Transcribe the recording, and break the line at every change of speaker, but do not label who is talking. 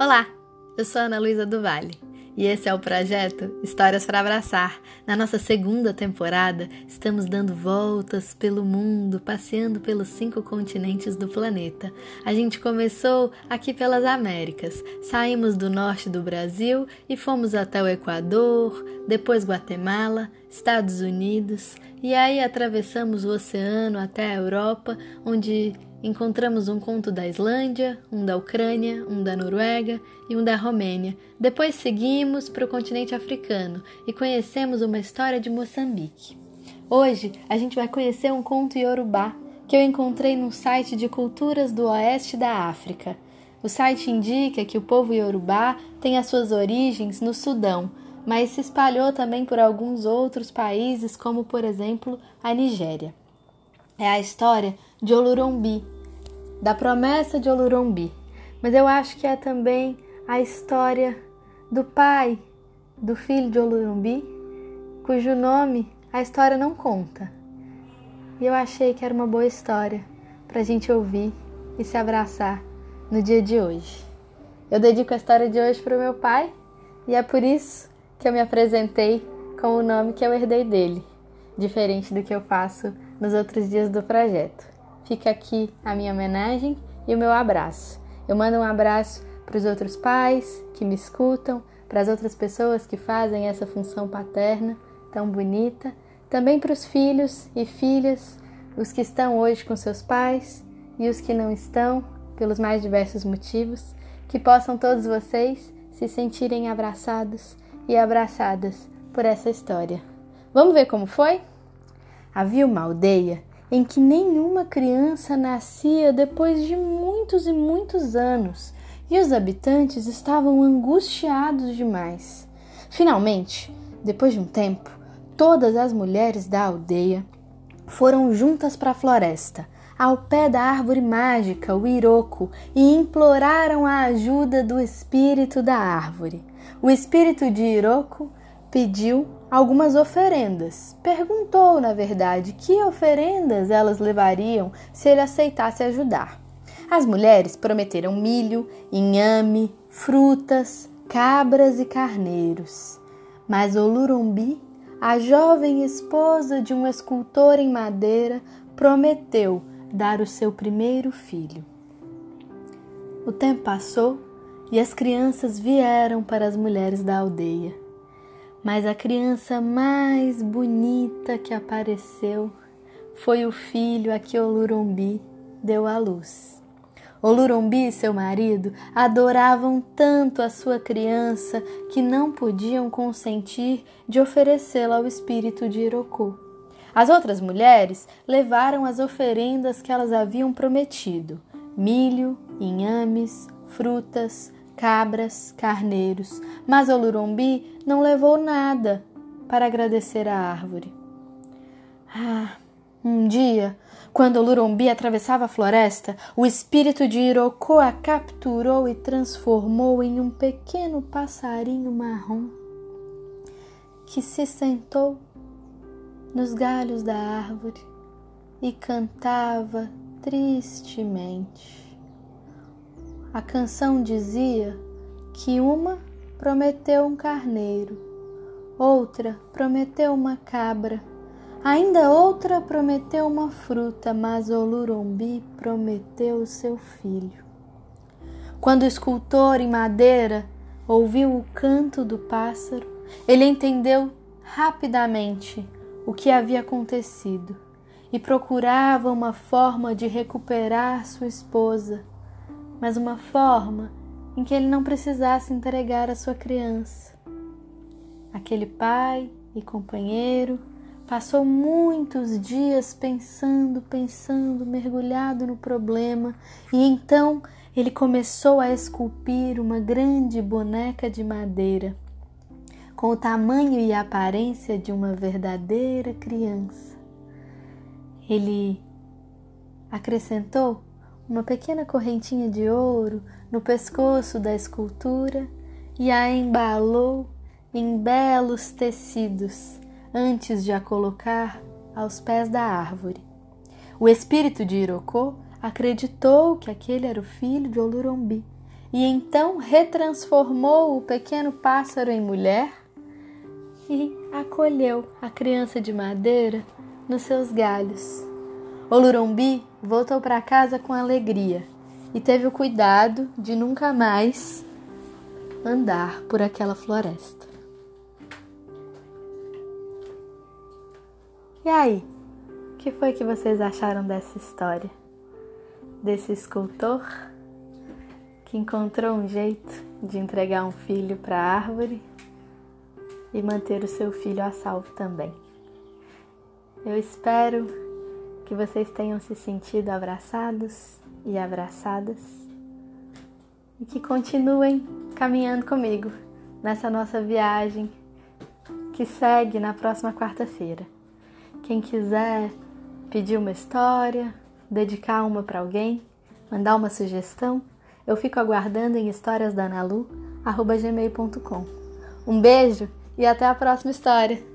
Olá, eu sou Ana Luísa do Vale e esse é o projeto Histórias para Abraçar. Na nossa segunda temporada, estamos dando voltas pelo mundo, passeando pelos cinco continentes do planeta. A gente começou aqui pelas Américas, saímos do norte do Brasil e fomos até o Equador, depois Guatemala, Estados Unidos e aí atravessamos o oceano até a Europa, onde Encontramos um conto da Islândia, um da Ucrânia, um da Noruega e um da Romênia. Depois seguimos para o continente africano e conhecemos uma história de Moçambique. Hoje a gente vai conhecer um conto iorubá que eu encontrei num site de culturas do oeste da África. O site indica que o povo iorubá tem as suas origens no Sudão, mas se espalhou também por alguns outros países, como por exemplo a Nigéria. É a história de Olurumbi, da promessa de Olurumbi, mas eu acho que é também a história do pai do filho de Olurumbi, cujo nome a história não conta. E eu achei que era uma boa história para a gente ouvir e se abraçar no dia de hoje. Eu dedico a história de hoje para o meu pai e é por isso que eu me apresentei com o nome que eu herdei dele, diferente do que eu faço nos outros dias do projeto fica aqui a minha homenagem e o meu abraço. Eu mando um abraço para os outros pais que me escutam, para as outras pessoas que fazem essa função paterna tão bonita, também para os filhos e filhas, os que estão hoje com seus pais e os que não estão, pelos mais diversos motivos, que possam todos vocês se sentirem abraçados e abraçadas por essa história. Vamos ver como foi? Havia uma aldeia em que nenhuma criança nascia depois de muitos e muitos anos, e os habitantes estavam angustiados demais. Finalmente, depois de um tempo, todas as mulheres da aldeia foram juntas para a floresta, ao pé da árvore mágica, o Iroko, e imploraram a ajuda do espírito da árvore. O espírito de Iroko pediu algumas oferendas. Perguntou, na verdade, que oferendas elas levariam se ele aceitasse ajudar. As mulheres prometeram milho, inhame, frutas, cabras e carneiros. Mas Olurumbi, a jovem esposa de um escultor em madeira, prometeu dar o seu primeiro filho. O tempo passou e as crianças vieram para as mulheres da aldeia mas a criança mais bonita que apareceu foi o filho a que Olurumbi deu à luz. Olurumbi e seu marido adoravam tanto a sua criança que não podiam consentir de oferecê-la ao espírito de Iroku. As outras mulheres levaram as oferendas que elas haviam prometido: milho, inhames, frutas, cabras, carneiros, mas Olurumbi não levou nada para agradecer à árvore. Ah, um dia, quando Olurumbi atravessava a floresta, o espírito de Iroko a capturou e transformou em um pequeno passarinho marrom que se sentou nos galhos da árvore e cantava tristemente. A canção dizia que uma prometeu um carneiro, outra prometeu uma cabra, ainda outra prometeu uma fruta, mas Olurumbi prometeu o seu filho. Quando o escultor em madeira ouviu o canto do pássaro, ele entendeu rapidamente o que havia acontecido e procurava uma forma de recuperar sua esposa mas uma forma em que ele não precisasse entregar a sua criança. Aquele pai e companheiro passou muitos dias pensando, pensando, mergulhado no problema, e então ele começou a esculpir uma grande boneca de madeira, com o tamanho e a aparência de uma verdadeira criança. Ele acrescentou uma pequena correntinha de ouro no pescoço da escultura e a embalou em belos tecidos antes de a colocar aos pés da árvore. O espírito de Iroko acreditou que aquele era o filho de Olurumbi e então retransformou o pequeno pássaro em mulher e acolheu a criança de madeira nos seus galhos. O Lurumbi voltou para casa com alegria e teve o cuidado de nunca mais andar por aquela floresta. E aí, o que foi que vocês acharam dessa história? Desse escultor que encontrou um jeito de entregar um filho para a árvore e manter o seu filho a salvo também. Eu espero que vocês tenham se sentido abraçados e abraçadas e que continuem caminhando comigo nessa nossa viagem que segue na próxima quarta-feira. Quem quiser pedir uma história, dedicar uma para alguém, mandar uma sugestão, eu fico aguardando em historiasdanalu@gmail.com. Um beijo e até a próxima história.